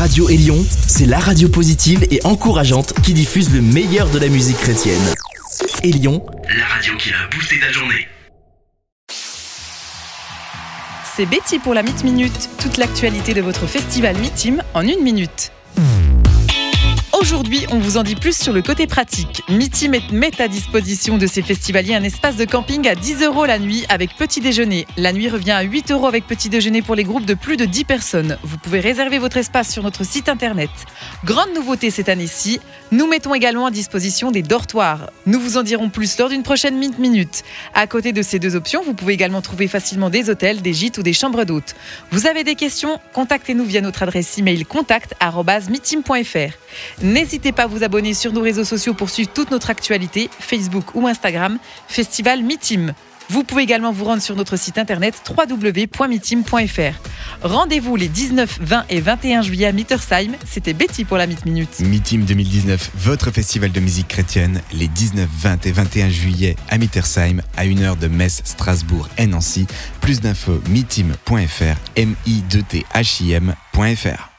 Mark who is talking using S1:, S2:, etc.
S1: Radio Élion, c'est la radio positive et encourageante qui diffuse le meilleur de la musique chrétienne. Élion, la radio qui a boosté ta journée.
S2: C'est Betty pour la Meet Minute, toute l'actualité de votre festival Meetim en une minute. Aujourd'hui, on vous en dit plus sur le côté pratique. Miti met à disposition de ses festivaliers un espace de camping à 10 euros la nuit avec petit déjeuner. La nuit revient à 8 euros avec petit déjeuner pour les groupes de plus de 10 personnes. Vous pouvez réserver votre espace sur notre site internet. Grande nouveauté cette année-ci, nous mettons également à disposition des dortoirs. Nous vous en dirons plus lors d'une prochaine Minute. À côté de ces deux options, vous pouvez également trouver facilement des hôtels, des gîtes ou des chambres d'hôtes. Vous avez des questions? Contactez-nous via notre adresse email contact@mitim.fr. N'hésitez pas à vous abonner sur nos réseaux sociaux pour suivre toute notre actualité, Facebook ou Instagram, Festival Mitim. Vous pouvez également vous rendre sur notre site internet www.mitim.fr. Rendez-vous les 19, 20 et 21 juillet à Mittersheim. C'était Betty pour la Meet Minute.
S3: Mitim 2019, votre festival de musique chrétienne, les 19, 20 et 21 juillet à Mittersheim, à une heure de Metz, Strasbourg et Nancy. Plus d'infos mitim.fr, m i 2 t h i m.fr.